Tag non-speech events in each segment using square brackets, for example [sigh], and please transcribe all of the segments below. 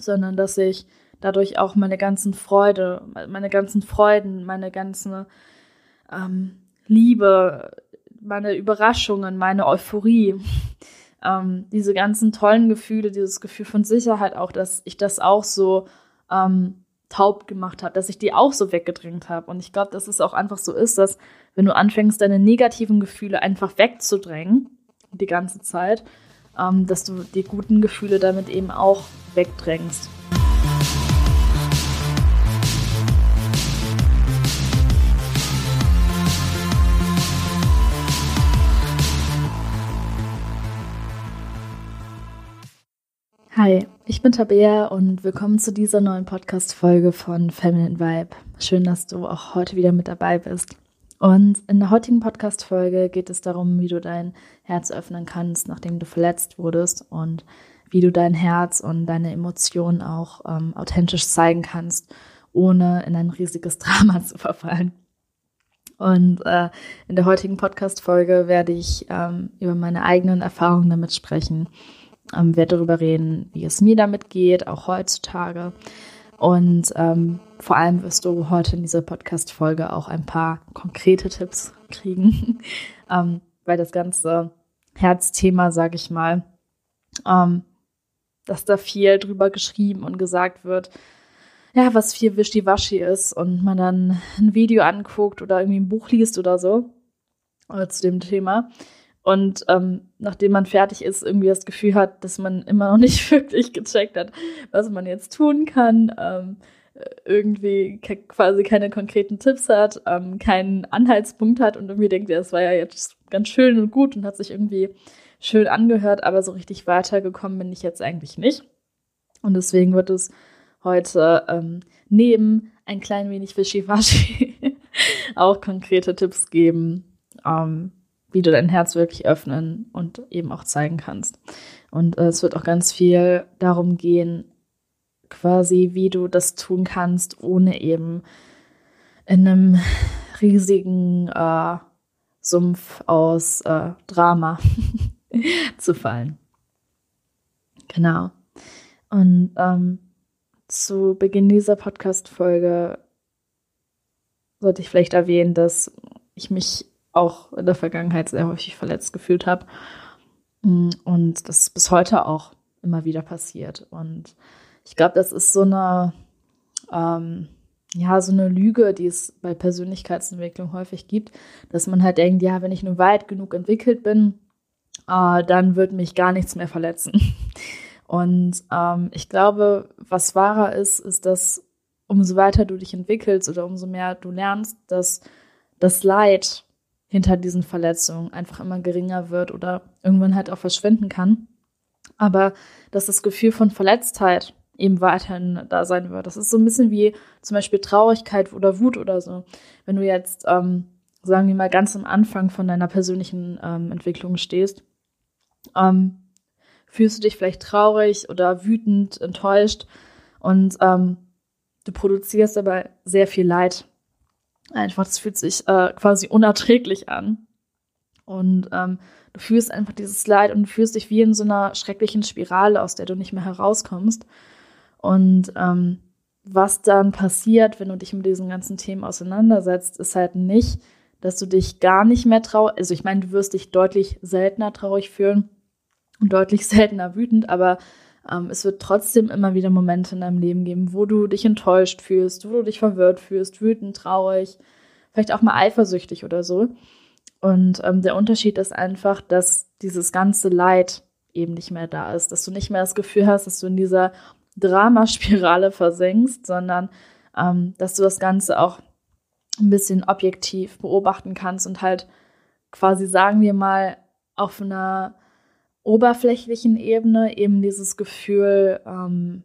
sondern dass ich dadurch auch meine ganzen Freude, meine ganzen Freuden, meine ganze ähm, Liebe, meine Überraschungen, meine Euphorie, [laughs] ähm, diese ganzen tollen Gefühle, dieses Gefühl von Sicherheit auch, dass ich das auch so ähm, taub gemacht habe, dass ich die auch so weggedrängt habe. Und ich glaube, dass es auch einfach so ist, dass wenn du anfängst, deine negativen Gefühle einfach wegzudrängen, die ganze Zeit, ähm, dass du die guten Gefühle damit eben auch wegdrängst. Hi, ich bin Tabea und willkommen zu dieser neuen Podcast-Folge von Feminine Vibe. Schön, dass du auch heute wieder mit dabei bist. Und in der heutigen Podcast-Folge geht es darum, wie du dein Herz öffnen kannst, nachdem du verletzt wurdest und wie du dein Herz und deine Emotionen auch ähm, authentisch zeigen kannst, ohne in ein riesiges [laughs] Drama zu verfallen. Und äh, in der heutigen Podcast-Folge werde ich ähm, über meine eigenen Erfahrungen damit sprechen ähm, werde darüber reden, wie es mir damit geht, auch heutzutage. Und ähm, vor allem wirst du heute in dieser Podcast-Folge auch ein paar konkrete Tipps kriegen, [laughs] ähm, weil das ganze Herzthema, sage ich mal, ähm, dass da viel drüber geschrieben und gesagt wird, ja, was viel Wischiwaschi ist und man dann ein Video anguckt oder irgendwie ein Buch liest oder so oder zu dem Thema und ähm, nachdem man fertig ist, irgendwie das Gefühl hat, dass man immer noch [laughs] nicht wirklich gecheckt hat, was man jetzt tun kann, ähm, irgendwie quasi keine konkreten Tipps hat, ähm, keinen Anhaltspunkt hat und irgendwie denkt, ja, das war ja jetzt ganz schön und gut und hat sich irgendwie schön angehört, aber so richtig weitergekommen bin ich jetzt eigentlich nicht. Und deswegen wird es heute ähm, neben ein klein wenig Wischiwaschi [laughs] auch konkrete Tipps geben, ähm, wie du dein Herz wirklich öffnen und eben auch zeigen kannst. Und äh, es wird auch ganz viel darum gehen, quasi, wie du das tun kannst, ohne eben in einem riesigen äh, Sumpf aus äh, Drama [laughs] zu fallen. Genau. Und ähm, zu Beginn dieser Podcast-Folge sollte ich vielleicht erwähnen, dass ich mich auch in der Vergangenheit sehr häufig verletzt gefühlt habe. Mm, und das bis heute auch immer wieder passiert. Und ich glaube, das ist so eine, ähm, ja, so eine Lüge, die es bei Persönlichkeitsentwicklung häufig gibt, dass man halt denkt, ja, wenn ich nur weit genug entwickelt bin, äh, dann wird mich gar nichts mehr verletzen. [laughs] Und ähm, ich glaube, was wahrer ist, ist, dass umso weiter du dich entwickelst oder umso mehr du lernst, dass das Leid hinter diesen Verletzungen einfach immer geringer wird oder irgendwann halt auch verschwinden kann. Aber dass das Gefühl von Verletztheit eben weiterhin da sein wird. Das ist so ein bisschen wie zum Beispiel Traurigkeit oder Wut oder so. Wenn du jetzt, ähm, sagen wir mal, ganz am Anfang von deiner persönlichen ähm, Entwicklung stehst, ähm, fühlst du dich vielleicht traurig oder wütend, enttäuscht und ähm, du produzierst aber sehr viel Leid Einfach, das fühlt sich äh, quasi unerträglich an. Und ähm, du fühlst einfach dieses Leid und du fühlst dich wie in so einer schrecklichen Spirale, aus der du nicht mehr herauskommst. Und ähm, was dann passiert, wenn du dich mit diesen ganzen Themen auseinandersetzt, ist halt nicht, dass du dich gar nicht mehr traurig, also ich meine, du wirst dich deutlich seltener traurig fühlen und deutlich [laughs] seltener wütend, aber es wird trotzdem immer wieder Momente in deinem Leben geben, wo du dich enttäuscht fühlst, wo du dich verwirrt fühlst, wütend, traurig, vielleicht auch mal eifersüchtig oder so. Und ähm, der Unterschied ist einfach, dass dieses ganze Leid eben nicht mehr da ist, dass du nicht mehr das Gefühl hast, dass du in dieser Dramaspirale versenkst, sondern ähm, dass du das Ganze auch ein bisschen objektiv beobachten kannst und halt quasi, sagen wir mal, auf einer oberflächlichen Ebene eben dieses Gefühl ähm,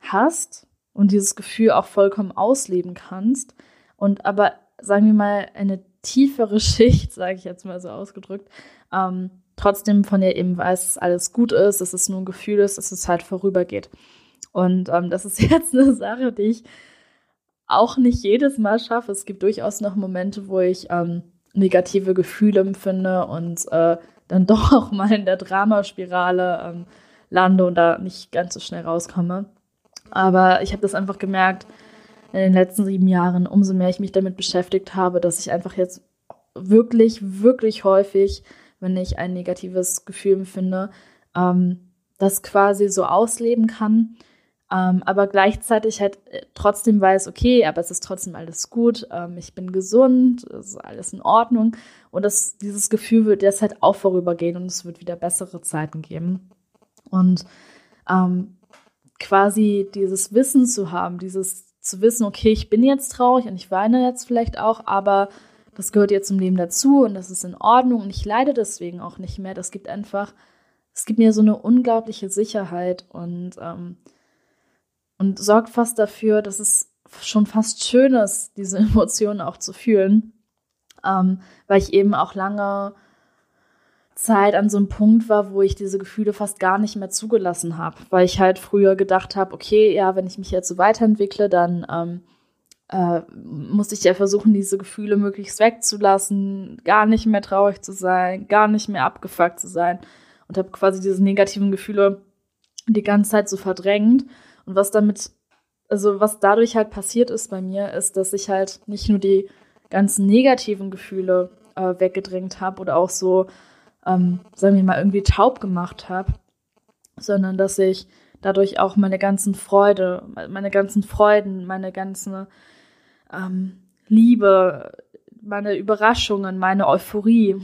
hast und dieses Gefühl auch vollkommen ausleben kannst und aber sagen wir mal eine tiefere [laughs] Schicht, sage ich jetzt mal so ausgedrückt, ähm, trotzdem von dir eben weiß, dass alles gut ist, dass es nur ein Gefühl ist, dass es halt vorübergeht. Und ähm, das ist [laughs] jetzt eine Sache, die ich auch nicht jedes Mal schaffe. Es gibt durchaus noch Momente, wo ich ähm, negative Gefühle empfinde und äh, dann [laughs] doch auch mal in der Dramaspirale ähm, lande und da nicht ganz so schnell rauskomme. Aber ich habe das einfach gemerkt in den letzten sieben Jahren, umso mehr ich mich damit beschäftigt habe, dass ich einfach jetzt wirklich, wirklich häufig, wenn ich ein negatives Gefühl empfinde, ähm, das quasi so ausleben kann. Ähm, aber gleichzeitig halt äh, trotzdem weiß, okay, aber es ist trotzdem alles gut, ähm, ich bin gesund, es ist alles in Ordnung. Und das, dieses Gefühl wird jetzt halt auch vorübergehen und es wird wieder bessere Zeiten geben. Und ähm, quasi dieses Wissen zu haben, dieses zu wissen, okay, ich bin jetzt traurig und ich weine jetzt vielleicht auch, aber das gehört jetzt zum Leben dazu und das ist in Ordnung und ich leide deswegen auch nicht mehr. Das gibt einfach, es gibt mir so eine unglaubliche Sicherheit und, ähm, und sorgt fast dafür, dass es schon fast schön ist, diese [laughs] Emotionen auch zu fühlen, ähm, weil ich eben auch lange Zeit an so einem Punkt war, wo ich diese Gefühle fast gar nicht mehr zugelassen habe, weil ich halt früher gedacht habe, okay, ja, wenn ich mich jetzt so weiterentwickle, dann ähm, äh, musste ich ja versuchen, diese Gefühle möglichst wegzulassen, gar nicht mehr traurig zu sein, gar nicht mehr abgefuckt zu sein. Und habe quasi diese negativen Gefühle die ganze Zeit so verdrängt. Und was damit, also was dadurch halt passiert ist bei mir, ist, dass ich halt nicht nur die ganzen negativen Gefühle äh, weggedrängt habe oder auch so, ähm, sagen wir mal, irgendwie taub gemacht habe, sondern dass ich dadurch auch meine ganzen Freude, meine ganzen Freuden, meine ganze ähm, Liebe, meine Überraschungen, meine Euphorie,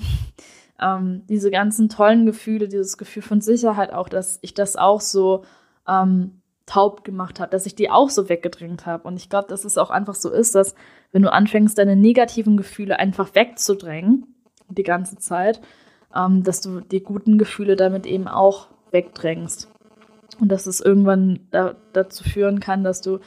ähm, diese ganzen tollen Gefühle, dieses Gefühl von Sicherheit auch, dass ich das auch so ähm, taub gemacht habe, dass ich die auch so weggedrängt habe. Und ich glaube, dass es auch einfach so ist, dass wenn du anfängst, deine negativen Gefühle einfach wegzudrängen, die ganze Zeit, ähm, dass du die guten Gefühle damit eben auch wegdrängst. Und dass es irgendwann da, dazu führen kann, dass du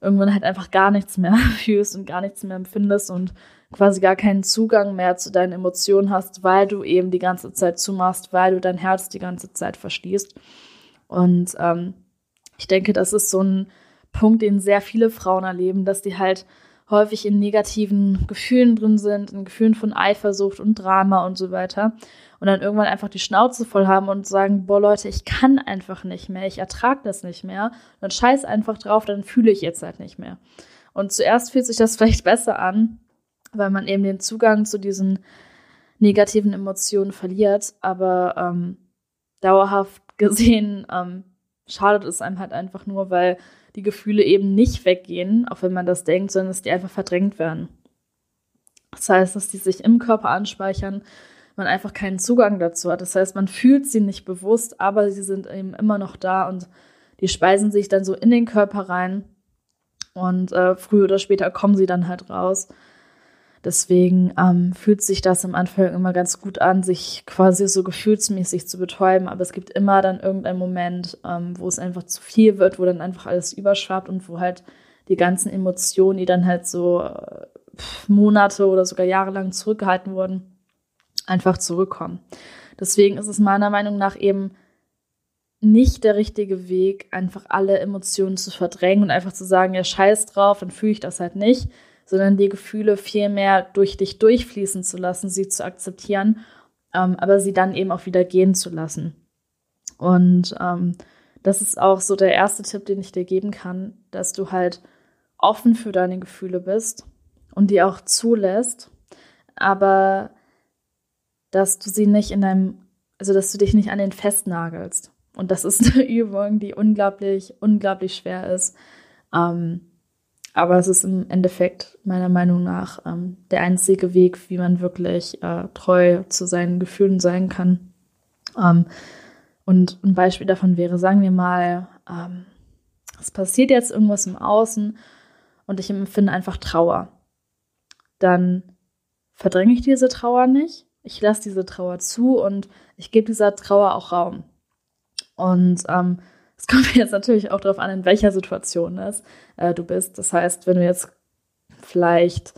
irgendwann halt einfach gar nichts mehr [laughs] fühlst und gar nichts mehr empfindest und quasi gar keinen Zugang mehr zu deinen Emotionen hast, weil du eben die ganze Zeit zumachst, weil du dein Herz die ganze Zeit verschließt. Und ähm, ich denke, das ist so ein Punkt, den sehr viele Frauen erleben, dass die halt häufig in negativen Gefühlen drin sind, in Gefühlen von Eifersucht und Drama und so weiter und dann irgendwann einfach die Schnauze voll haben und sagen, boah Leute, ich kann einfach nicht mehr, ich ertrage das nicht mehr. Dann scheiß einfach drauf, dann fühle ich jetzt halt nicht mehr. Und zuerst fühlt sich das [laughs] vielleicht besser an, weil man eben den Zugang zu diesen negativen Emotionen verliert, aber ähm, dauerhaft gesehen ähm, schadet es einem halt einfach nur, weil die Gefühle eben nicht weggehen, auch wenn man das denkt, sondern dass die einfach verdrängt werden. Das heißt, dass die sich im Körper anspeichern, man einfach keinen Zugang dazu hat. Das heißt, man fühlt sie nicht bewusst, aber sie sind eben immer noch da und die speisen sich dann so in den Körper rein und äh, früher oder später kommen sie dann halt raus. Deswegen ähm, fühlt sich das am Anfang immer ganz gut an, sich quasi so gefühlsmäßig zu betäuben. Aber es gibt immer dann irgendeinen Moment, ähm, wo es einfach zu viel wird, wo dann einfach alles überschwappt und wo halt die ganzen Emotionen, die dann halt so äh, Monate oder sogar jahrelang zurückgehalten wurden, einfach zurückkommen. Deswegen ist es meiner Meinung nach eben nicht der richtige Weg, einfach alle Emotionen zu verdrängen und einfach zu sagen, ja, scheiß drauf, dann fühle ich das halt nicht, sondern die Gefühle viel mehr durch dich durchfließen zu lassen, sie zu akzeptieren, ähm, aber sie dann eben auch wieder gehen zu lassen. Und ähm, das ist auch so der erste Tipp, den ich dir geben kann, dass du halt offen für deine Gefühle bist und die auch zulässt, aber dass du sie nicht in deinem, also dass du dich nicht an den festnagelst. Und das ist [laughs] eine Übung, die unglaublich, unglaublich schwer ist. Ähm, aber es ist im Endeffekt meiner Meinung nach ähm, der einzige Weg, wie man wirklich äh, treu zu seinen Gefühlen sein kann. Ähm, und ein Beispiel davon wäre, sagen wir mal, ähm, es passiert jetzt irgendwas im Außen und ich empfinde einfach Trauer. Dann verdränge ich diese Trauer nicht, ich lasse diese Trauer zu und ich gebe dieser Trauer auch Raum. Und ähm, es kommt [laughs] jetzt natürlich auch darauf an, in welcher Situation es, äh, du bist. Das heißt, wenn du jetzt vielleicht,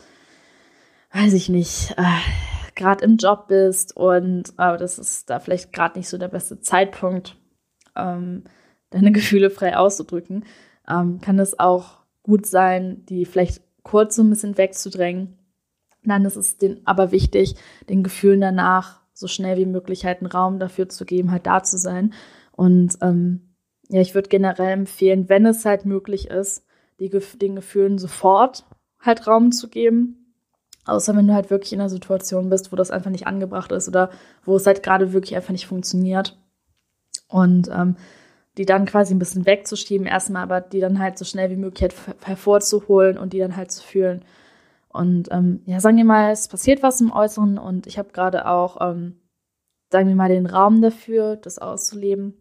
weiß ich nicht, äh, gerade im Job bist und äh, das ist da vielleicht gerade nicht so der beste Zeitpunkt, ähm, deine [laughs] Gefühle frei auszudrücken, ähm, kann es auch gut sein, die vielleicht kurz so ein bisschen wegzudrängen dann ist es den, aber wichtig, den Gefühlen danach so schnell wie möglich halt einen Raum dafür zu geben, halt da zu sein. Und ähm, ja, ich würde generell empfehlen, wenn es halt möglich ist, die, den Gefühlen sofort halt Raum zu geben. Außer wenn du halt wirklich in einer Situation bist, wo das einfach nicht angebracht ist oder wo es halt gerade wirklich einfach nicht funktioniert. Und ähm, die dann quasi ein bisschen wegzuschieben erstmal, aber die dann halt so schnell wie möglich halt hervorzuholen und die dann halt zu fühlen. Und ähm, ja, sagen wir mal, es passiert was im Äußeren und ich habe gerade auch, ähm, sagen wir mal, den Raum dafür, das auszuleben.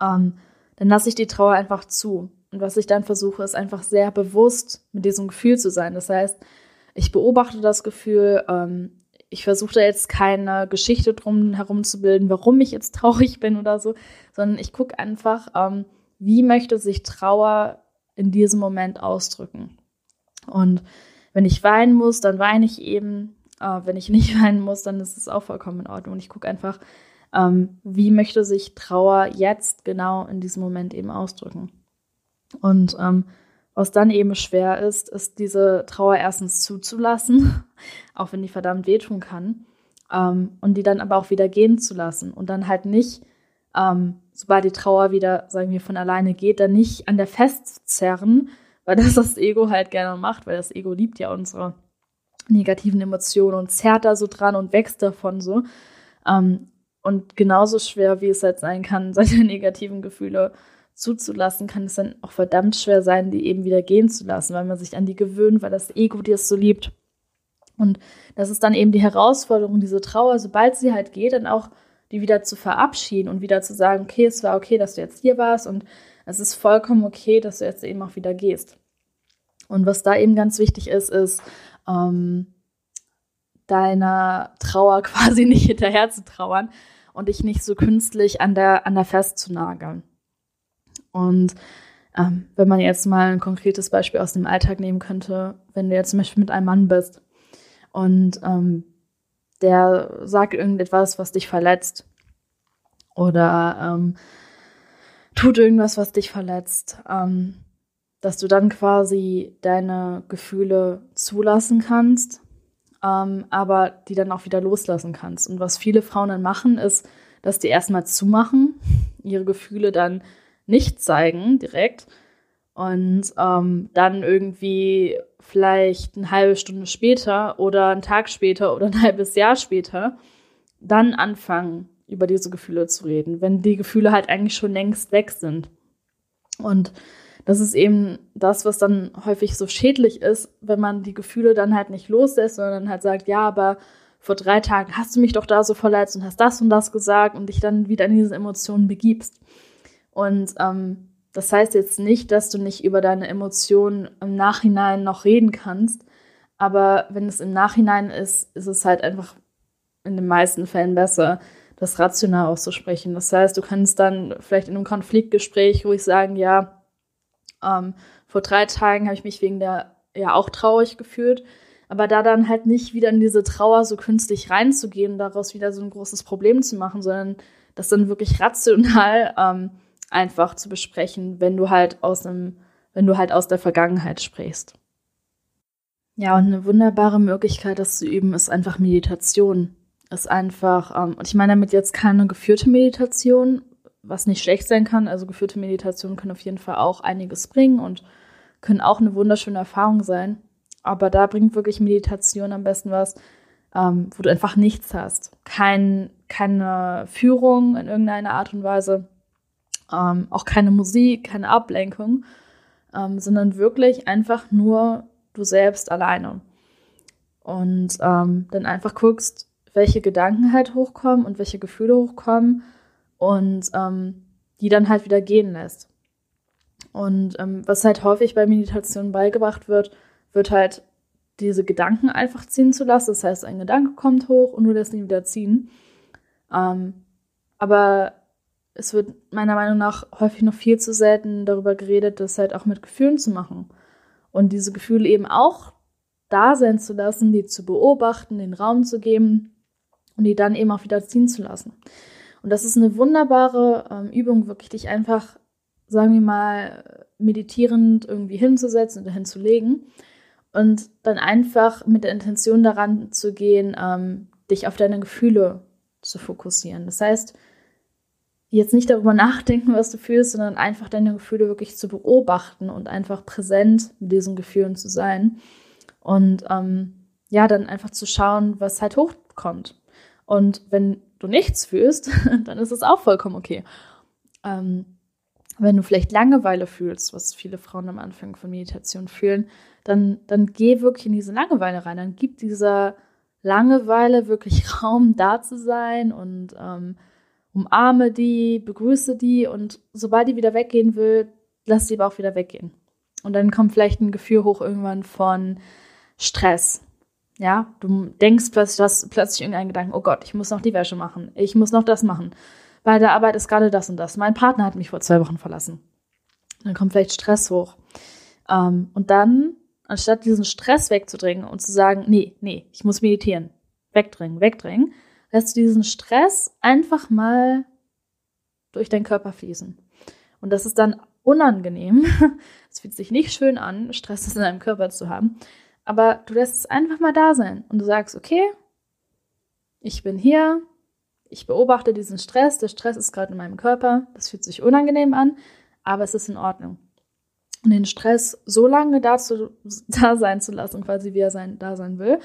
Ähm, dann lasse ich die Trauer einfach zu. Und was ich dann versuche, ist einfach sehr bewusst mit diesem Gefühl zu sein. Das heißt, ich beobachte das Gefühl, ähm, ich versuche da jetzt keine Geschichte drum herum zu bilden, warum ich jetzt [laughs] traurig bin oder so, sondern ich gucke einfach, ähm, wie möchte sich Trauer in diesem Moment ausdrücken. Und wenn ich weinen muss, dann weine ich eben. Äh, wenn ich nicht [laughs] weinen muss, dann ist es auch vollkommen in Ordnung. Und ich gucke einfach, ähm, wie möchte sich Trauer jetzt genau in diesem Moment eben ausdrücken. Und ähm, was dann eben schwer ist, ist diese Trauer erstens zuzulassen, [laughs] auch wenn die verdammt wehtun kann, ähm, und die dann aber auch wieder gehen zu lassen und dann halt nicht, ähm, sobald die Trauer wieder, sagen wir, von alleine geht, dann nicht an der festzerren, [laughs] weil das das Ego halt gerne macht, weil das Ego liebt ja unsere negativen Emotionen und zerrt da so dran und wächst davon so. Ähm, und genauso schwer, wie es halt sein kann, [laughs] seine negativen Gefühle zuzulassen, kann es dann auch verdammt schwer sein, die eben wieder gehen zu lassen, weil man sich an die gewöhnt, weil das Ego dir es so liebt. Und das ist dann eben die Herausforderung, diese Trauer, sobald sie halt geht, dann auch die wieder zu verabschieden und wieder zu sagen, okay, es war okay, dass du jetzt hier warst und es ist vollkommen okay, dass du jetzt eben auch wieder gehst. Und was da eben ganz wichtig ist, ist, ähm, deiner Trauer [laughs] quasi nicht hinterher zu trauern und dich nicht so künstlich an der, an der festzunageln. Und ähm, wenn man jetzt mal ein konkretes Beispiel aus dem Alltag nehmen könnte, wenn du jetzt zum Beispiel mit einem Mann bist und ähm, der sagt irgendetwas, was dich verletzt oder ähm, tut irgendwas, was dich verletzt, ähm, dass du dann quasi deine Gefühle zulassen kannst, ähm, aber die dann auch wieder loslassen kannst. Und was viele Frauen dann machen, ist, dass die erstmal zumachen, ihre Gefühle dann nicht zeigen direkt und ähm, dann irgendwie vielleicht eine halbe Stunde später oder einen Tag später oder ein [laughs] halbes Jahr später dann anfangen, über diese Gefühle zu reden, wenn die Gefühle halt eigentlich schon längst weg sind. Und das ist eben das, was dann häufig so schädlich ist, wenn man die Gefühle dann halt nicht loslässt, sondern halt sagt, ja, aber vor drei Tagen hast du mich doch da so verletzt und hast das und das gesagt und dich dann wieder in diese Emotionen begibst. Und ähm, das heißt jetzt nicht, dass du nicht über deine Emotionen im Nachhinein noch reden kannst, aber wenn es im Nachhinein ist, ist es halt einfach in den meisten Fällen besser, das rational auszusprechen. Das heißt, du kannst dann vielleicht in einem Konfliktgespräch ruhig sagen, ja, ähm, vor drei Tagen habe ich mich wegen der ja auch traurig gefühlt, aber da dann halt nicht wieder in diese Trauer so künstlich reinzugehen, daraus wieder so ein großes Problem zu machen, sondern das dann wirklich rational ähm, einfach zu besprechen, wenn du halt aus einem, wenn du halt aus der Vergangenheit sprichst. Ja, und eine wunderbare Möglichkeit, das zu üben, ist einfach Meditation. Ist einfach, ähm, und ich meine damit jetzt keine geführte Meditation, was nicht schlecht sein kann. Also geführte Meditationen können auf jeden Fall auch einiges bringen und können auch eine wunderschöne Erfahrung sein. Aber da bringt wirklich Meditation am besten was, ähm, wo du einfach nichts hast. Kein, keine Führung in irgendeiner Art und Weise, ähm, auch keine Musik, keine Ablenkung, ähm, sondern wirklich einfach nur du selbst alleine. Und ähm, dann einfach guckst, welche Gedanken halt hochkommen und welche Gefühle hochkommen und ähm, die dann halt wieder gehen lässt. Und ähm, was halt häufig bei Meditation beigebracht wird, wird halt diese Gedanken einfach ziehen zu lassen. Das heißt, ein Gedanke kommt hoch und du lässt ihn wieder ziehen. Ähm, aber es wird meiner Meinung nach häufig noch viel zu selten darüber geredet, das halt auch mit Gefühlen zu machen. Und diese Gefühle eben auch da sein zu lassen, die zu beobachten, den Raum zu geben und die dann eben auch wieder ziehen zu lassen. Und das ist eine wunderbare ähm, Übung, wirklich dich einfach, sagen wir mal, meditierend irgendwie hinzusetzen oder hinzulegen und dann einfach mit der Intention daran zu gehen, ähm, dich auf deine Gefühle zu fokussieren. Das heißt, jetzt nicht darüber nachdenken, was du fühlst, sondern einfach deine Gefühle wirklich zu beobachten und einfach präsent mit diesen Gefühlen zu sein. Und ähm, ja, dann einfach zu schauen, was halt hochkommt. Und wenn du nichts fühlst, [laughs] dann ist es auch vollkommen okay. Ähm, wenn du vielleicht Langeweile fühlst, was viele Frauen am Anfang von Meditation fühlen, dann, dann geh wirklich in diese Langeweile rein. Dann gib dieser Langeweile wirklich [laughs] Raum da zu sein und ähm, umarme die, begrüße die und sobald die wieder weggehen will, lass sie aber auch wieder weggehen. Und dann kommt vielleicht ein Gefühl hoch irgendwann von Stress. Ja, du denkst plötzlich, du hast plötzlich irgendeinen Gedanken, oh Gott, ich muss noch die Wäsche machen, ich muss noch das machen. Bei der Arbeit ist gerade das und das. Mein Partner hat mich vor zwei Wochen verlassen. Dann kommt vielleicht Stress hoch. Ähm, und dann, anstatt diesen Stress wegzudrängen und zu sagen, nee, nee, ich muss meditieren, wegdrängen, wegdrängen, lässt du diesen Stress einfach mal durch deinen Körper fließen. Und das ist dann unangenehm. [laughs] Es fühlt sich nicht schön an, Stress in deinem Körper zu haben. Aber du lässt es einfach mal da sein und du sagst, okay, ich bin hier, ich beobachte diesen Stress, der Stress ist gerade in meinem Körper, das fühlt sich unangenehm an, aber es ist in Ordnung. Und den Stress so lange dazu, [laughs] da sein zu lassen, quasi wie er sein, da sein will,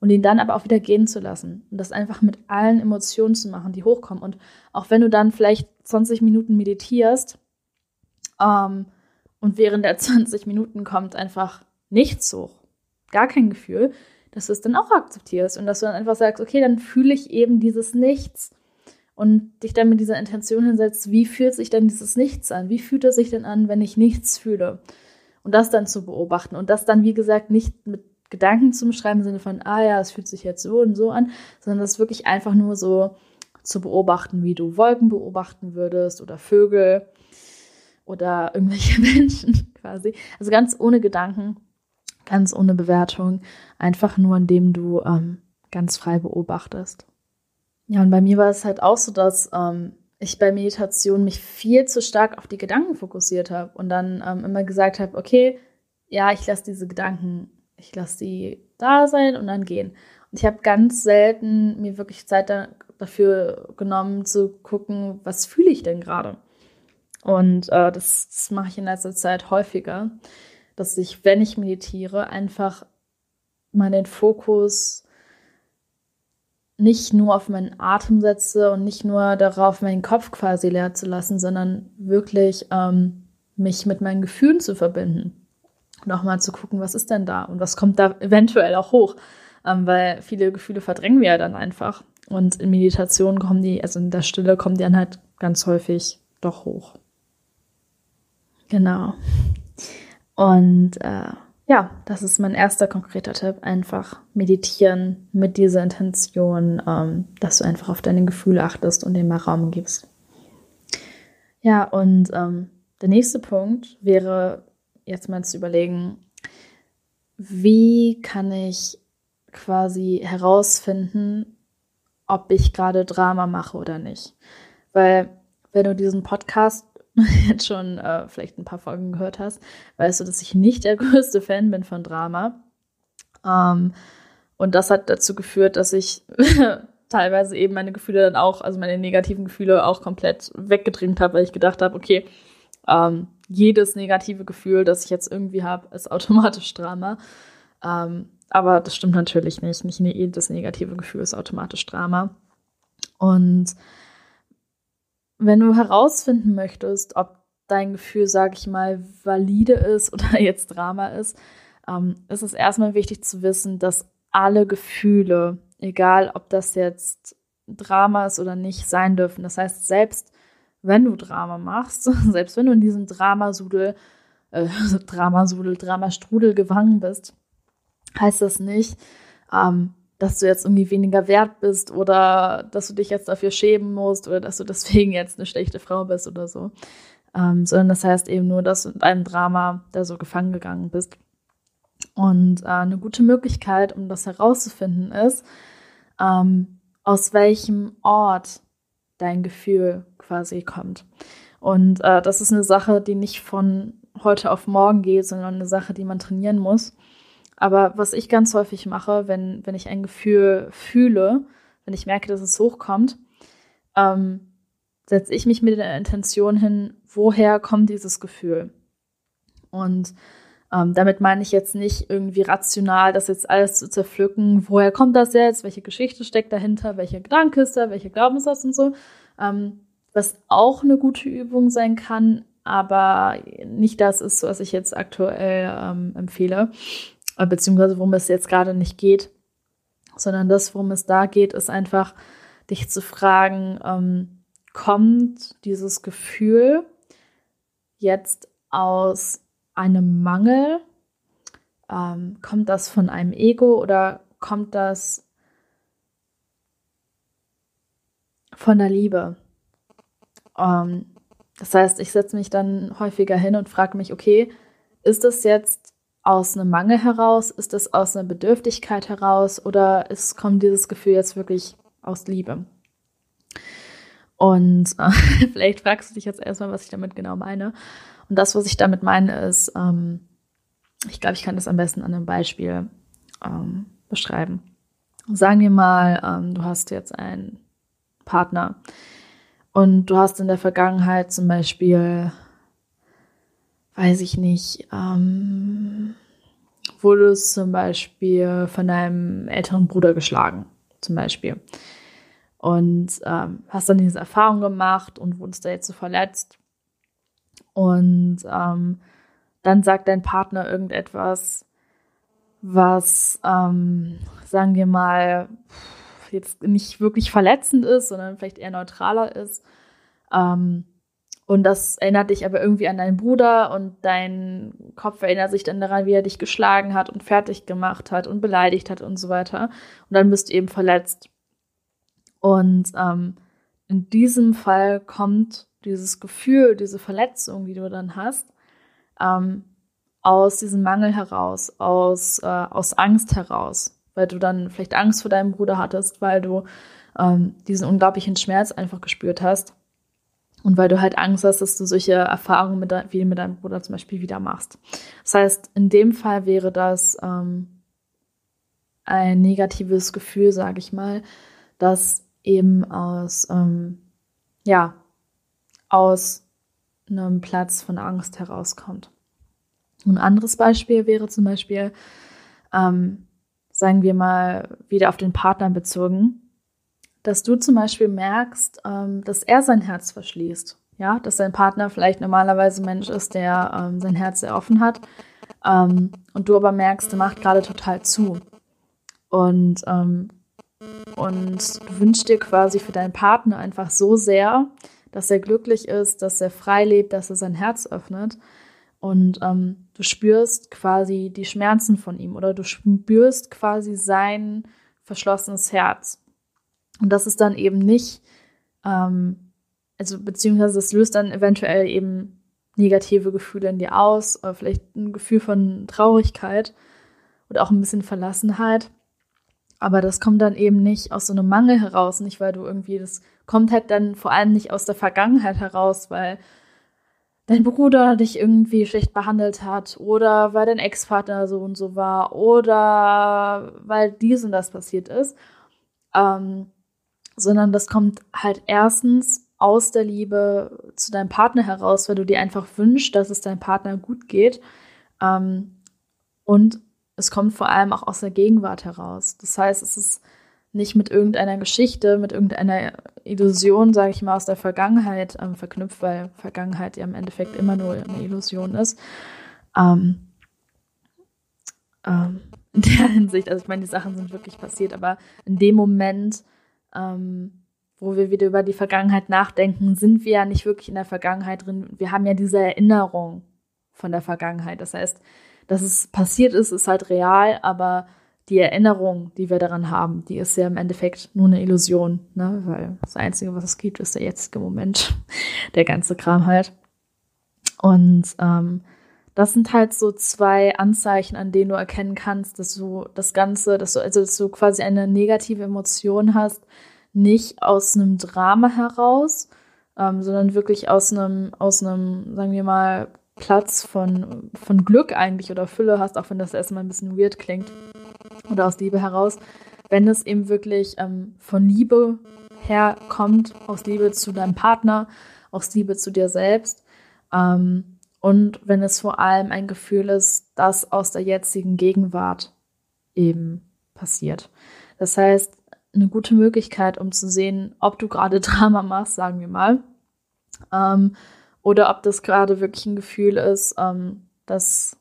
und ihn dann aber auch wieder gehen zu lassen und das einfach mit allen Emotionen zu machen, die hochkommen. Und auch wenn du dann vielleicht 20 Minuten meditierst ähm, und während der [laughs] 20 Minuten kommt einfach nichts hoch, gar kein Gefühl, dass du es dann auch akzeptierst und dass du dann einfach sagst, okay, dann fühle ich eben dieses Nichts und dich dann mit dieser Intention hinsetzt, wie fühlt sich denn dieses Nichts an? Wie fühlt es sich denn an, wenn ich nichts fühle? Und das dann zu beobachten und das dann, wie gesagt, nicht mit Gedanken zu beschreiben im Sinne von, ah ja, es fühlt sich jetzt so und so an, sondern das wirklich einfach nur so zu beobachten, wie du Wolken beobachten würdest oder Vögel oder irgendwelche [laughs] Menschen quasi. Also ganz ohne Gedanken, ganz ohne Bewertung, einfach nur indem du ähm, ganz frei beobachtest. Ja, und bei mir war es halt auch so, dass ähm, ich bei Meditation mich viel zu stark auf die Gedanken fokussiert habe und dann ähm, immer gesagt habe, okay, ja, ich lasse diese Gedanken ich lasse sie da sein und dann gehen. Und ich habe ganz selten mir wirklich Zeit da, dafür genommen, zu gucken, was fühle ich denn gerade. Und äh, das, das mache ich in letzter Zeit häufiger, dass ich, wenn ich meditiere, einfach meinen Fokus nicht nur auf meinen Atem setze und nicht nur darauf, meinen Kopf quasi leer zu lassen, sondern wirklich ähm, mich mit meinen Gefühlen zu verbinden nochmal zu gucken, was ist denn da und was kommt da eventuell auch hoch, ähm, weil viele Gefühle verdrängen wir ja dann einfach. Und in Meditation kommen die, also in der Stille kommen die dann halt ganz häufig doch hoch. Genau. Und äh, ja, das ist mein erster konkreter Tipp. Einfach meditieren mit dieser Intention, ähm, dass du einfach auf deine Gefühle achtest und dem mal Raum gibst. Ja, und ähm, der nächste Punkt wäre jetzt mal zu überlegen, wie kann ich quasi herausfinden, ob ich gerade Drama mache oder nicht. Weil wenn du diesen Podcast [laughs] jetzt schon äh, vielleicht ein paar Folgen gehört hast, weißt du, dass ich nicht der [laughs] größte Fan bin von Drama. Ähm, und das hat dazu geführt, dass ich [laughs] teilweise eben meine Gefühle dann auch, also meine negativen Gefühle auch komplett weggedrängt habe, weil ich gedacht habe, okay, ähm, jedes negative Gefühl, das ich jetzt irgendwie habe, ist automatisch Drama. Ähm, aber das stimmt natürlich nicht. Nicht jedes negative Gefühl ist automatisch Drama. Und wenn du herausfinden möchtest, ob dein Gefühl, sage ich mal, valide ist [laughs] oder jetzt Drama ist, ähm, ist es erstmal wichtig zu wissen, dass alle Gefühle, egal ob das jetzt Drama ist oder nicht, sein dürfen. Das heißt, selbst wenn du Drama machst, [laughs] selbst wenn du in diesem Dramasudel, äh, [laughs] Dramasudel, Dramastrudel gefangen bist, heißt das nicht, ähm, dass du jetzt irgendwie weniger wert bist oder dass du dich jetzt dafür schämen musst oder dass du deswegen jetzt eine schlechte Frau bist oder so. Ähm, sondern das heißt eben nur, dass du in einem Drama da so gefangen gegangen bist. Und äh, eine gute Möglichkeit, um das herauszufinden, ist, ähm, aus welchem Ort dein Gefühl quasi kommt. Und äh, das ist eine Sache, die nicht von heute auf morgen geht, sondern eine Sache, die man trainieren muss. Aber was ich ganz häufig mache, wenn, wenn ich ein Gefühl fühle, wenn ich merke, dass es hochkommt, ähm, setze ich mich mit der Intention hin, woher kommt dieses Gefühl? Und ähm, damit meine ich jetzt nicht irgendwie rational, das jetzt alles zu zerpflücken. Woher kommt das jetzt? Welche Geschichte steckt dahinter? Welche Gedanke ist da? Welche Glaubenssatz und so? Ähm, was auch eine gute Übung sein kann, aber nicht das ist, was ich jetzt aktuell ähm, empfehle, beziehungsweise worum es jetzt gerade nicht geht, sondern das, worum es da geht, ist einfach, dich zu fragen, ähm, kommt dieses Gefühl jetzt aus einem Mangel? Ähm, kommt das von einem Ego oder kommt das von der Liebe? Ähm, das heißt, ich setze mich dann häufiger hin und frage mich, okay, ist das jetzt aus einem Mangel heraus? Ist das aus einer Bedürftigkeit heraus? Oder ist, kommt dieses Gefühl jetzt wirklich aus Liebe? Und äh, [laughs] vielleicht fragst du dich jetzt erstmal, was ich damit genau meine. Und das, was ich damit meine, ist, ähm, ich glaube, ich kann das am besten an einem Beispiel ähm, beschreiben. Sagen wir mal, ähm, du hast jetzt einen Partner und du hast in der Vergangenheit zum Beispiel, weiß ich nicht, ähm, wurdest zum Beispiel von deinem älteren Bruder geschlagen, zum Beispiel. Und ähm, hast dann diese Erfahrung gemacht und wurdest da jetzt so verletzt. Und ähm, dann sagt dein Partner irgendetwas, was, ähm, sagen wir mal, jetzt nicht wirklich verletzend ist, sondern vielleicht eher neutraler ist. Ähm, und das erinnert dich aber irgendwie an deinen Bruder und dein Kopf erinnert sich dann daran, wie er dich geschlagen hat und fertig gemacht hat und beleidigt hat und so weiter. Und dann bist du eben verletzt. Und ähm, in diesem Fall kommt dieses Gefühl, diese Verletzung, die du dann hast, ähm, aus diesem Mangel heraus, aus, äh, aus Angst heraus, weil du dann vielleicht Angst vor deinem Bruder hattest, weil du ähm, diesen unglaublichen Schmerz einfach gespürt hast und weil du halt Angst hast, dass du solche Erfahrungen mit wie mit deinem Bruder zum Beispiel wieder machst. Das heißt, in dem Fall wäre das ähm, ein negatives Gefühl, sage ich mal, das eben aus ähm, ja aus einem Platz von Angst herauskommt. Ein anderes Beispiel wäre zum Beispiel, ähm, sagen wir mal, wieder auf den Partner bezogen, dass du zum Beispiel merkst, ähm, dass er sein Herz verschließt. Ja, dass dein Partner vielleicht normalerweise ein Mensch ist, der ähm, sein Herz sehr offen hat. Ähm, und du aber merkst, er macht gerade total zu. Und, ähm, und du wünschst dir quasi für deinen Partner einfach so sehr, dass er glücklich ist, dass er frei lebt, dass er sein Herz öffnet. Und ähm, du spürst quasi die Schmerzen von ihm oder du spürst quasi sein verschlossenes Herz. Und das ist dann eben nicht, ähm, also beziehungsweise das löst dann eventuell eben negative Gefühle in dir aus, oder vielleicht ein Gefühl von Traurigkeit oder auch ein bisschen Verlassenheit. Aber das kommt dann eben nicht aus so einem Mangel heraus, nicht weil du irgendwie, das kommt halt dann vor allem nicht aus der Vergangenheit heraus, weil dein Bruder dich irgendwie schlecht behandelt hat oder weil dein Ex-Partner so und so war oder weil dies und das passiert ist, ähm, sondern das kommt halt erstens aus der Liebe zu deinem Partner heraus, weil du dir einfach wünschst, dass es deinem Partner gut geht ähm, und es kommt vor allem auch aus der Gegenwart heraus. Das heißt, es ist nicht mit irgendeiner Geschichte, mit irgendeiner Illusion, sage ich mal, aus der Vergangenheit ähm, verknüpft, weil Vergangenheit ja im Endeffekt immer nur eine Illusion ist. Ähm, ähm, [laughs] in der Hinsicht, also ich meine, die Sachen sind wirklich passiert, aber in dem Moment, ähm, wo wir wieder über die Vergangenheit nachdenken, sind wir ja nicht wirklich in der Vergangenheit drin. Wir haben ja diese Erinnerung von der Vergangenheit. Das heißt, dass es passiert ist, ist halt real, aber die Erinnerung, die wir daran haben, die ist ja im Endeffekt nur eine Illusion, ne? weil das Einzige, was es gibt, ist der jetzige Moment, [laughs] der ganze Kram halt. Und ähm, das sind halt so zwei Anzeichen, an denen du erkennen kannst, dass du das Ganze, dass du, also dass du quasi eine negative Emotion hast, nicht aus einem Drama heraus, ähm, sondern wirklich aus einem, aus einem, sagen wir mal, Platz von, von Glück eigentlich oder Fülle hast, auch wenn das erstmal ein bisschen weird klingt oder aus Liebe heraus, wenn es eben wirklich ähm, von Liebe herkommt aus Liebe zu deinem Partner, aus Liebe zu dir selbst. Ähm, und wenn es vor allem ein Gefühl ist, das aus der jetzigen Gegenwart eben passiert. Das heißt, eine gute Möglichkeit, um zu sehen, ob du gerade [laughs] Drama machst, sagen wir mal, ähm, oder ob das gerade wirklich ein Gefühl ist, ähm, das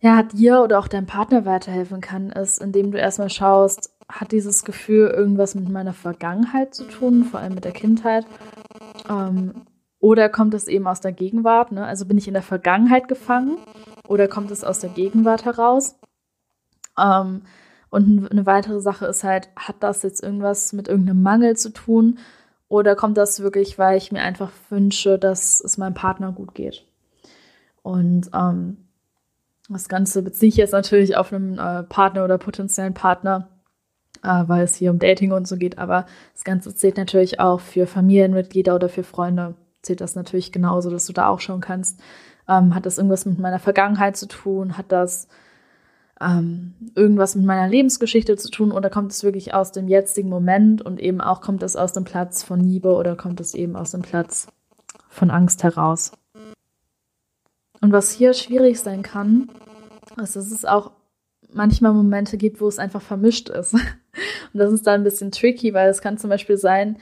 ja, dir oder auch deinem Partner weiterhelfen kann, ist, indem du erstmal schaust, hat dieses Gefühl irgendwas mit meiner Vergangenheit zu tun, vor allem mit der Kindheit? Ähm, oder kommt es eben aus der Gegenwart? Ne? Also bin ich in der Vergangenheit gefangen oder kommt es aus der Gegenwart heraus? Ähm, und eine weitere Sache ist halt, hat das jetzt irgendwas mit irgendeinem Mangel zu tun? Oder kommt das wirklich, weil ich mir einfach wünsche, dass es meinem Partner gut geht? Und ähm, das Ganze beziehe ich jetzt natürlich auf einen äh, Partner oder potenziellen Partner, äh, weil es hier um Dating und so geht. Aber das Ganze zählt natürlich auch für Familienmitglieder oder für Freunde. Zählt das natürlich genauso, dass du da auch schauen kannst. Ähm, hat das irgendwas mit meiner Vergangenheit zu tun? Hat das ähm, irgendwas mit meiner Lebensgeschichte zu tun? Oder kommt es wirklich aus dem jetzigen Moment und eben auch kommt es aus dem Platz von Liebe oder kommt es eben aus dem Platz von Angst heraus? Und was hier schwierig sein kann, ist, dass es auch manchmal Momente gibt, wo es einfach vermischt ist. [laughs] Und das ist dann ein bisschen tricky, weil es kann zum Beispiel sein,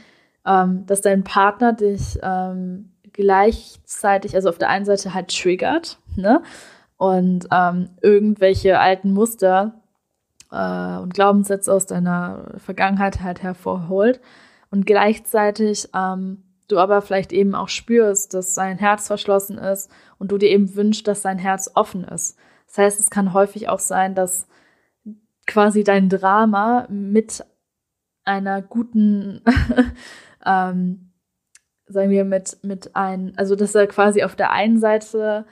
ähm, dass dein Partner dich ähm, gleichzeitig, also auf der einen Seite halt triggert, ne? Und ähm, irgendwelche alten Muster äh, und Glaubenssätze aus deiner Vergangenheit halt hervorholt. Und gleichzeitig ähm, du aber vielleicht eben auch spürst, dass sein Herz verschlossen ist und du dir eben wünschst, dass sein Herz offen ist. Das heißt, es kann häufig auch sein, dass quasi dein Drama mit einer guten, [laughs] ähm, sagen wir, mit, mit ein, also dass er quasi auf der einen Seite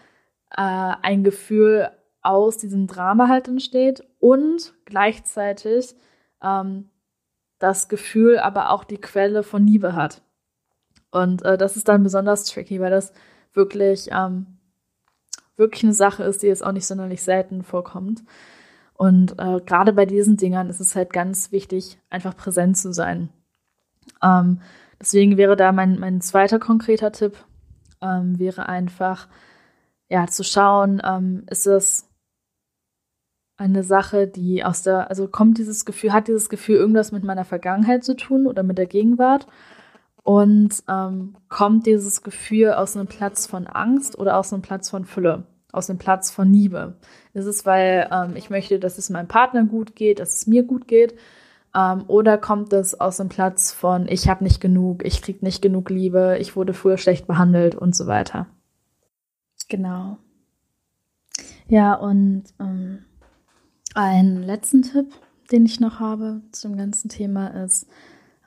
äh, ein Gefühl aus diesem Drama halt entsteht und gleichzeitig ähm, das Gefühl aber auch die Quelle von Liebe hat. Und äh, das ist dann besonders tricky, weil das wirklich, ähm, wirklich eine Sache ist, die jetzt auch nicht sonderlich selten vorkommt. Und äh, gerade bei diesen Dingern ist es halt ganz wichtig, einfach präsent zu sein. Ähm, deswegen wäre da mein, mein zweiter konkreter Tipp, ähm, wäre einfach, ja, zu schauen, ähm, ist es eine Sache, die aus der, also kommt dieses Gefühl, hat dieses Gefühl irgendwas mit meiner Vergangenheit zu tun oder mit der Gegenwart? Und ähm, kommt dieses Gefühl aus einem Platz von Angst oder aus einem Platz von Fülle, aus einem Platz von Liebe? Ist es, weil ähm, ich möchte, dass es meinem Partner gut geht, dass es mir gut geht? Ähm, oder kommt es aus einem Platz von, ich habe nicht genug, ich krieg nicht genug Liebe, ich wurde früher schlecht behandelt und so weiter? Genau. Ja, und ähm, einen letzten Tipp, den ich noch habe zum ganzen Thema ist,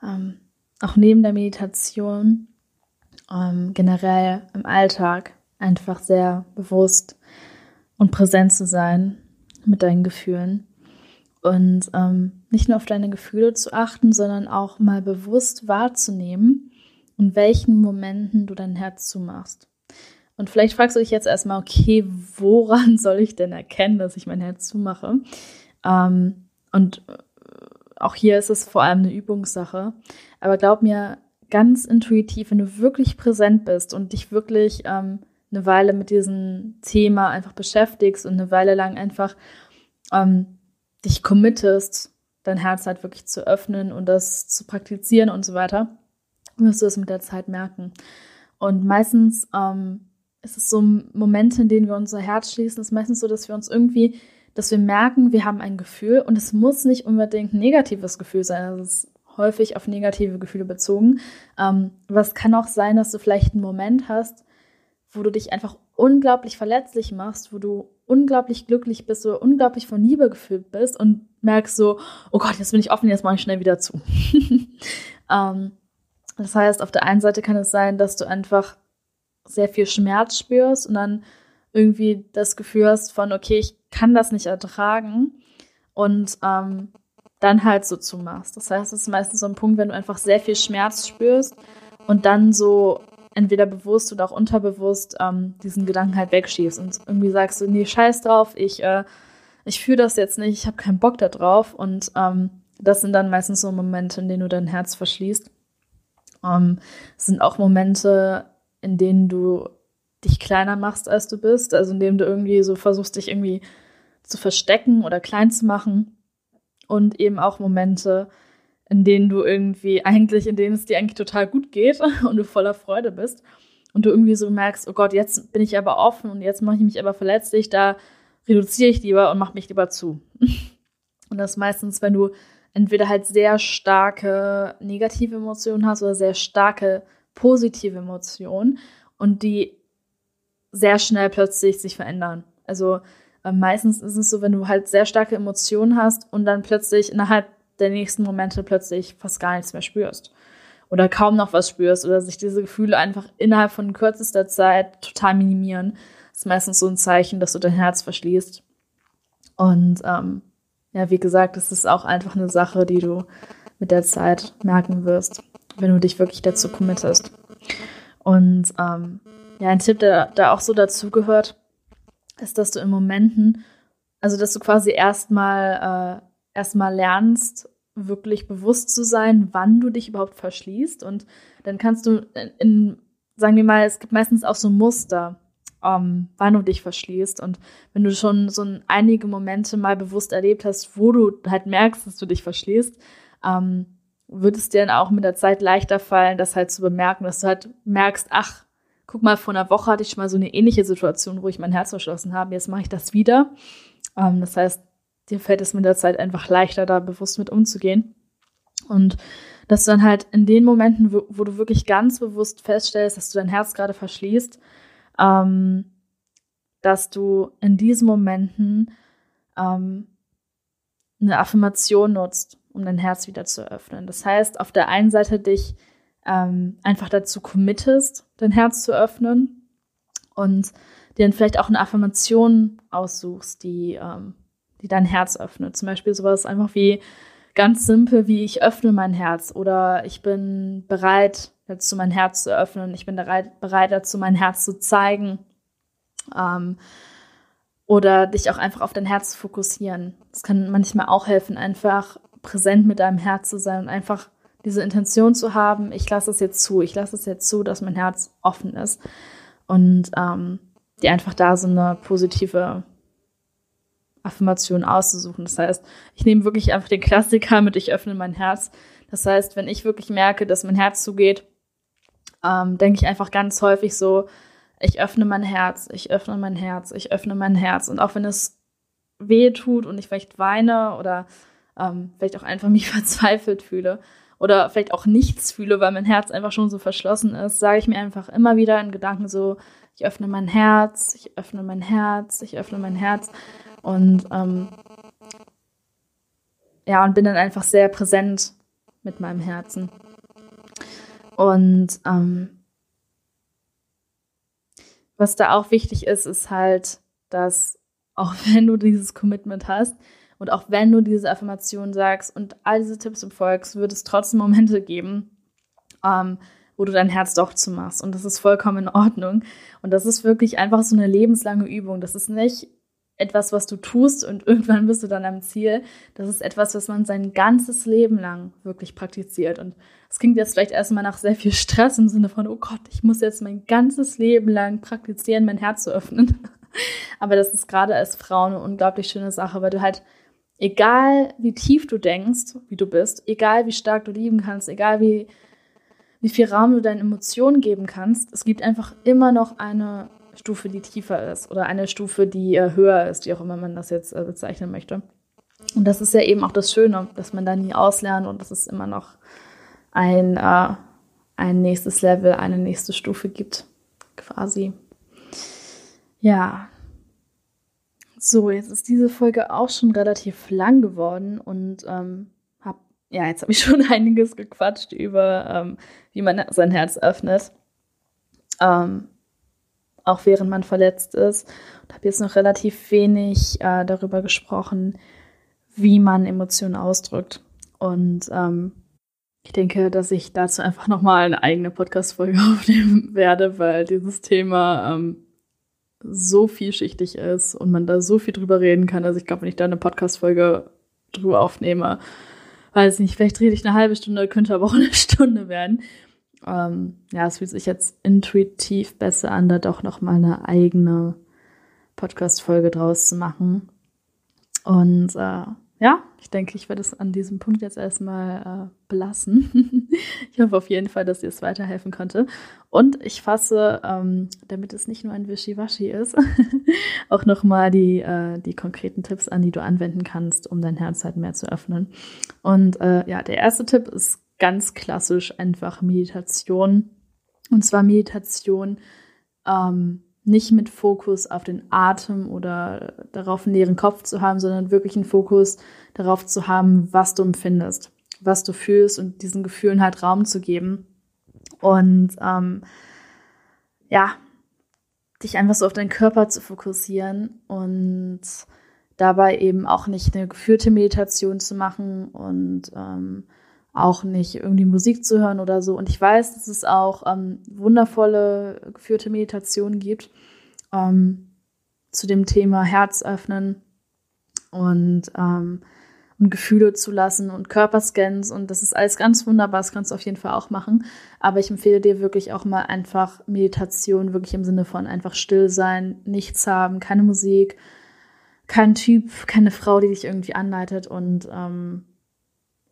ähm, auch neben der Meditation ähm, generell im Alltag einfach sehr bewusst und präsent zu sein mit deinen Gefühlen und ähm, nicht nur auf deine Gefühle zu achten, sondern auch mal bewusst wahrzunehmen, in welchen Momenten du dein Herz zumachst. Und vielleicht fragst du dich jetzt erstmal, okay, woran [laughs] soll ich denn erkennen, dass ich mein Herz zumache? Ähm, und auch hier ist es vor allem eine Übungssache. Aber glaub mir, ganz intuitiv, wenn du wirklich präsent bist und dich wirklich ähm, eine Weile mit diesem Thema einfach beschäftigst und eine Weile lang einfach ähm, dich committest, dein Herz halt wirklich zu öffnen und das zu praktizieren und so weiter, wirst du es mit der Zeit merken. Und meistens ähm, ist es so Momente, in denen wir unser Herz schließen, ist meistens so, dass wir uns irgendwie dass wir merken, wir haben ein Gefühl und es muss nicht unbedingt ein negatives Gefühl sein. Also es ist häufig auf negative Gefühle bezogen. Ähm, aber es kann auch sein, dass du vielleicht einen Moment hast, wo du dich einfach unglaublich verletzlich machst, wo du unglaublich glücklich bist oder unglaublich von Liebe gefühlt bist und merkst so, oh Gott, jetzt bin ich offen, jetzt mache ich schnell wieder zu. [laughs] ähm, das heißt, auf der einen Seite kann es sein, dass du einfach sehr viel Schmerz spürst und dann irgendwie das Gefühl hast von, okay, ich kann das nicht ertragen und ähm, dann halt so zumachst. Das heißt, es ist meistens so ein Punkt, wenn du einfach sehr viel Schmerz spürst und dann so entweder bewusst oder auch unterbewusst ähm, diesen Gedanken halt wegschiebst und irgendwie sagst du, nee, scheiß drauf, ich, äh, ich fühle das jetzt nicht, ich habe keinen Bock da drauf und ähm, das sind dann meistens so Momente, in denen du dein Herz verschließt. Ähm, es sind auch Momente, in denen du dich kleiner machst, als du bist, also in denen du irgendwie so versuchst, dich irgendwie zu verstecken oder klein zu machen. Und eben auch Momente, in denen du irgendwie eigentlich, in denen es dir eigentlich total gut geht [laughs] und du voller Freude bist und du irgendwie so merkst, oh Gott, jetzt bin ich aber offen und jetzt mache ich mich aber verletzlich, da reduziere ich lieber und mache mich lieber zu. [laughs] Und das meistens, wenn du entweder halt sehr starke negative Emotionen hast oder sehr starke positive Emotionen und die sehr schnell plötzlich sich verändern. Also äh, meistens ist es so, wenn du halt sehr starke Emotionen hast und dann plötzlich innerhalb der nächsten Momente plötzlich fast gar nichts mehr spürst oder kaum noch was spürst oder sich diese Gefühle einfach innerhalb von kürzester Zeit total minimieren, das ist meistens so ein Zeichen, dass du dein Herz verschließt. Und ähm, ja, wie gesagt, es ist auch einfach eine Sache, die du mit der Zeit merken wirst, wenn du dich wirklich dazu committest. Und ähm, ja, ein Tipp, der da auch so dazugehört, ist, dass du in Momenten, also dass du quasi erstmal äh, erstmal lernst, wirklich bewusst zu sein, wann du dich überhaupt verschließt. Und dann kannst du in, in sagen wir mal, es gibt meistens auch so Muster, um, wann du dich verschließt. Und wenn du schon so einige Momente mal bewusst erlebt hast, wo du halt merkst, dass du dich verschließt, ähm, wird es dir dann auch mit der Zeit leichter fallen, das halt zu bemerken, dass du halt merkst, ach, guck mal, vor einer Woche hatte ich schon mal so eine ähnliche Situation, wo ich mein Herz verschlossen habe, jetzt mache ich das wieder. Ähm, das heißt, dir fällt es mit der Zeit einfach leichter, da bewusst mit umzugehen. Und dass du dann halt in den Momenten, wo, wo du wirklich ganz bewusst feststellst, dass du dein Herz gerade verschließt, ähm, dass du in diesen Momenten ähm, eine Affirmation nutzt, um dein Herz wieder zu öffnen. Das heißt, auf der einen Seite dich ähm, einfach dazu committest, dein Herz zu öffnen und dir dann vielleicht auch eine Affirmation aussuchst, die, ähm, die dein Herz öffnet. Zum Beispiel sowas einfach wie ganz simpel wie ich öffne mein Herz oder ich bin bereit dazu, mein Herz zu öffnen. Ich bin bereit, dazu, mein Herz zu zeigen. Ähm, oder dich auch einfach auf dein Herz zu fokussieren. Das kann manchmal auch helfen, einfach präsent mit deinem Herz zu sein und einfach diese Intention zu haben, ich lasse es jetzt zu, ich lasse es jetzt zu, dass mein Herz offen ist. Und ähm, dir einfach da so eine positive Affirmation auszusuchen. Das heißt, ich nehme wirklich einfach den Klassiker mit, ich öffne mein Herz. Das heißt, wenn ich wirklich merke, dass mein Herz zugeht, ähm, denke ich einfach ganz häufig so, ich öffne mein Herz, ich öffne mein Herz, ich öffne mein Herz. Und auch wenn es weh tut und ich vielleicht weine oder ähm, vielleicht auch einfach [laughs] mich verzweifelt fühle oder vielleicht auch nichts fühle, weil mein Herz einfach schon so verschlossen ist, sage ich mir einfach immer wieder in Gedanken so, ich öffne mein Herz, ich öffne mein Herz, ich öffne mein Herz. Und ähm, ja, und bin dann einfach sehr präsent mit meinem Herzen. Und ähm, was da auch wichtig ist, ist halt, dass auch [laughs] wenn du dieses Commitment hast und auch wenn du diese Affirmation sagst und all diese Tipps befolgst, wird es trotzdem Momente geben, ähm, wo du dein Herz doch zumachst. Und das ist vollkommen in Ordnung. Und das ist wirklich einfach so eine lebenslange Übung. Das ist nicht etwas, was du tust und [laughs] irgendwann bist du dann am Ziel. Das ist etwas, was man sein ganzes Leben lang wirklich praktiziert. Und es klingt jetzt vielleicht erstmal nach sehr viel Stress im Sinne von, oh Gott, ich muss jetzt mein ganzes Leben lang praktizieren, mein Herz zu öffnen. [laughs] Aber das ist gerade als Frau eine unglaublich schöne Sache, weil du halt, egal wie tief du denkst, wie du bist, egal wie stark du lieben kannst, egal wie, wie viel Raum du deinen Emotionen geben kannst, es gibt einfach immer noch eine Stufe, die tiefer ist oder eine Stufe, die äh, höher ist, wie auch immer man das jetzt äh, bezeichnen möchte. Und das ist ja eben auch das Schöne, dass man da nie auslernt und dass es immer noch ein, äh, ein nächstes Level, eine nächste Stufe gibt, quasi. Ja. So, jetzt ist diese Folge auch schon relativ lang geworden und ähm, hab, ja, jetzt habe ich [laughs] schon einiges gequatscht über, ähm, wie man sein Herz öffnet. Ähm, auch während man verletzt ist. Und habe jetzt noch relativ wenig äh, darüber gesprochen, wie man Emotionen ausdrückt. Und ähm, ich denke, dass ich dazu einfach nochmal eine eigene Podcast-Folge [laughs] aufnehmen werde, weil dieses Thema ähm, so vielschichtig ist und man da so viel drüber reden kann. Also ich glaube, wenn ich da eine Podcast-Folge drüber aufnehme, weiß nicht, vielleicht rede ich eine halbe Stunde, könnte aber auch eine [laughs] Stunde werden. Ähm, ja, es fühlt sich jetzt intuitiv besser an, da doch nochmal eine eigene Podcast-Folge draus zu machen. Und äh, ja, ich denke, ich werde es an diesem Punkt jetzt erstmal äh, belassen. [laughs] ich hoffe auf jeden Fall, dass dir es weiterhelfen konnte. Und ich fasse, ähm, damit es nicht nur ein Wischiwaschi ist, [laughs] auch nochmal die, äh, die konkreten Tipps an, die du anwenden kannst, um dein Herz halt mehr zu öffnen. Und äh, ja, der erste Tipp ist ganz klassisch einfach Meditation. Und zwar Meditation ähm, nicht mit Fokus auf den Atem oder darauf, einen leeren Kopf zu haben, sondern wirklich einen Fokus darauf zu haben, was du empfindest, was du fühlst und diesen Gefühlen halt Raum zu geben. Und ähm, ja, dich einfach so auf deinen Körper zu fokussieren und dabei eben auch nicht eine geführte Meditation zu machen und ähm, auch nicht irgendwie Musik zu hören oder so. Und ich weiß, dass es auch ähm, wundervolle geführte Meditationen gibt ähm, zu dem Thema Herz öffnen und, ähm, und Gefühle zulassen und Körperscans. Und das ist alles ganz wunderbar. Das kannst du auf jeden Fall auch machen. Aber ich empfehle dir wirklich auch mal einfach Meditation, wirklich im Sinne von einfach still sein, nichts haben, keine Musik, kein Typ, keine Frau, die dich irgendwie anleitet und ähm,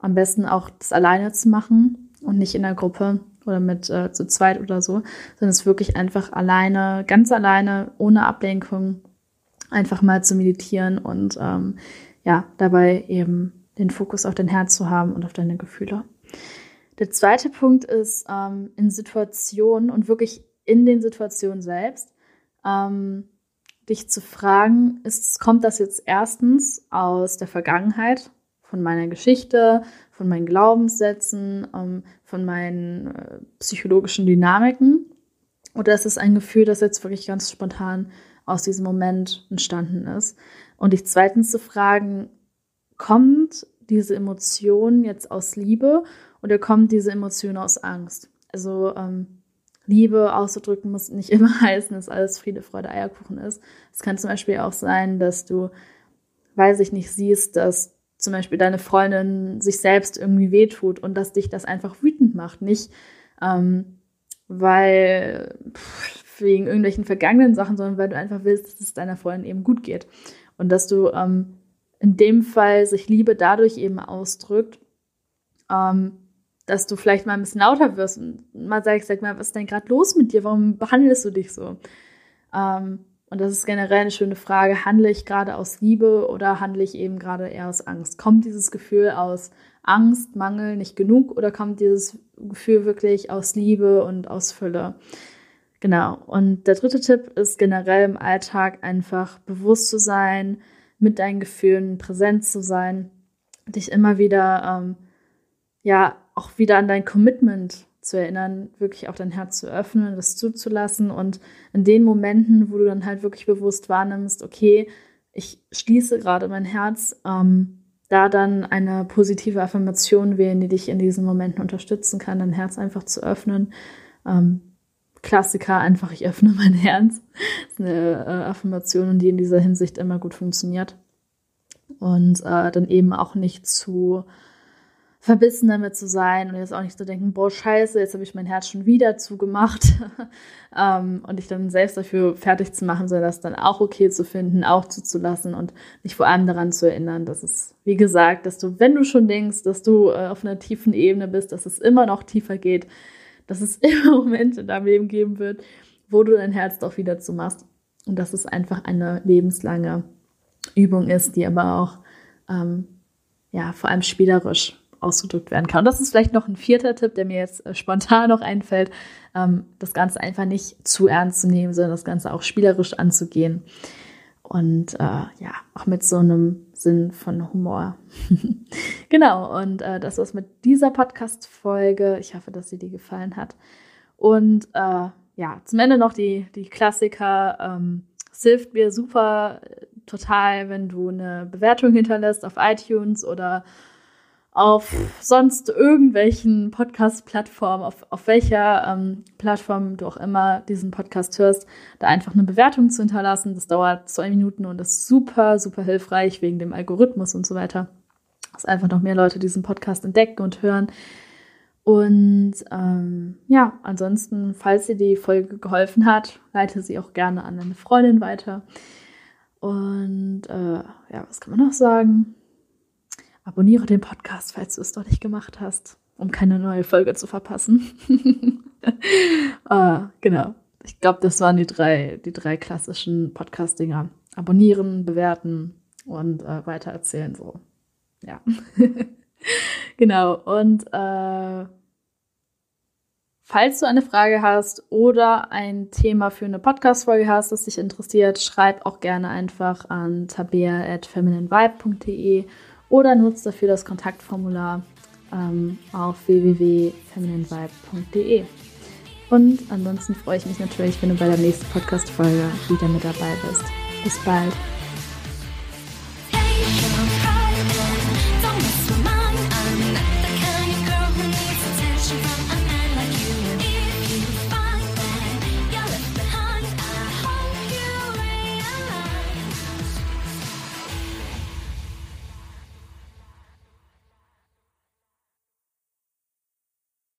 am besten auch das alleine zu machen und nicht in der Gruppe oder mit äh, zu zweit oder so, sondern es wirklich einfach alleine, ganz alleine, ohne Ablenkung, einfach mal zu meditieren und ähm, ja, dabei eben den Fokus auf dein Herz zu haben und auf deine Gefühle. Der zweite Punkt ist ähm, in Situationen und wirklich in den Situationen selbst, ähm, dich zu fragen, ist, kommt das jetzt erstens aus der Vergangenheit, von meiner Geschichte, von meinen Glaubenssätzen, ähm, von meinen äh, psychologischen Dynamiken. Oder ist es ein Gefühl, das jetzt wirklich ganz spontan aus diesem Moment entstanden ist? Und dich zweitens zu fragen, kommt diese Emotion jetzt aus Liebe oder kommt diese Emotion aus Angst? Also ähm, Liebe auszudrücken muss nicht [laughs] immer heißen, dass alles Friede, Freude, Eierkuchen ist. Es kann zum Beispiel auch sein, dass du, weiß ich nicht, siehst, dass zum Beispiel deine Freundin sich selbst irgendwie wehtut und dass dich das einfach wütend macht. Nicht ähm, weil pff, wegen irgendwelchen vergangenen Sachen, sondern weil du einfach willst, dass es deiner Freundin eben gut geht. Und dass du ähm, in dem Fall sich Liebe dadurch eben ausdrückt, ähm, dass du vielleicht mal ein bisschen lauter wirst und mal sagst, sag mal, was ist denn gerade los mit dir? Warum behandelst du dich so? Ähm, und das ist generell eine schöne Frage. Handle ich gerade aus Liebe oder handle ich eben gerade eher aus Angst? Kommt dieses Gefühl aus Angst, Mangel, nicht genug oder kommt dieses Gefühl wirklich aus Liebe und aus Fülle? Genau. Und der dritte Tipp ist generell im Alltag einfach bewusst zu sein, mit deinen Gefühlen präsent zu sein, dich immer wieder, ähm, ja, auch wieder an dein Commitment zu erinnern, wirklich auch dein Herz zu öffnen, das zuzulassen und in den Momenten, wo du dann halt wirklich bewusst wahrnimmst, okay, ich schließe gerade mein Herz, ähm, da dann eine positive Affirmation wählen, die dich in diesen Momenten unterstützen kann, dein Herz einfach zu öffnen. Ähm, Klassiker, einfach ich öffne mein Herz. Das ist eine äh, Affirmation, die in dieser Hinsicht immer gut funktioniert. Und äh, dann eben auch nicht zu verbissen damit zu sein und jetzt auch nicht zu denken, boah, scheiße, jetzt habe ich mein Herz schon wieder zugemacht. [laughs] Ähm, und dich dann selbst dafür fertig zu machen, sondern das dann auch okay zu finden, auch zuzulassen und dich vor allem daran zu erinnern, dass es, wie gesagt, dass du, wenn du schon denkst, dass du äh, auf einer tiefen Ebene bist, dass es immer noch tiefer geht, dass es [laughs] immer Momente in deinem Leben geben wird, wo du dein Herz doch wieder zumachst und dass es einfach eine lebenslange Übung ist, die aber auch ähm, ja vor allem spielerisch ausgedrückt werden kann. Und das ist vielleicht noch ein vierter Tipp, der mir jetzt äh, spontan noch einfällt, ähm, das Ganze einfach nicht zu ernst zu nehmen, sondern das Ganze auch spielerisch anzugehen. Und äh, ja, auch mit so einem Sinn von Humor. [laughs] genau, und äh, das war's mit dieser Podcast-Folge. Ich hoffe, dass sie dir gefallen hat. Und äh, ja, zum Ende noch die, die Klassiker. Ähm, es hilft mir super äh, total, wenn du eine Bewertung hinterlässt auf iTunes oder auf sonst irgendwelchen Podcast-Plattformen, auf, auf welcher ähm, Plattform du auch immer diesen Podcast hörst, da einfach eine Bewertung zu hinterlassen. Das dauert zwei Minuten und ist super, super hilfreich wegen dem Algorithmus und so weiter. dass einfach noch mehr Leute diesen Podcast entdecken und hören. Und ähm, ja, ansonsten, falls dir die Folge geholfen hat, leite sie auch gerne an eine Freundin weiter. Und äh, ja, was kann man noch sagen? Abonniere den Podcast, falls du es noch nicht gemacht hast, um keine neue Folge zu verpassen. [laughs] ah, genau. Ich glaube, das waren die drei, die drei klassischen Podcast-Dinger. Abonnieren, bewerten und äh, weitererzählen. So. Ja. [laughs] genau. Und äh, falls du eine Frage hast oder ein Thema für eine Podcast-Folge hast, das dich interessiert, schreib auch gerne einfach an tabea.femininevibe.de oder nutze dafür das Kontaktformular ähm, auf www.femininevibe.de. Und ansonsten freue ich mich natürlich, wenn du bei der nächsten Podcast-Folge wieder mit dabei bist. Bis bald.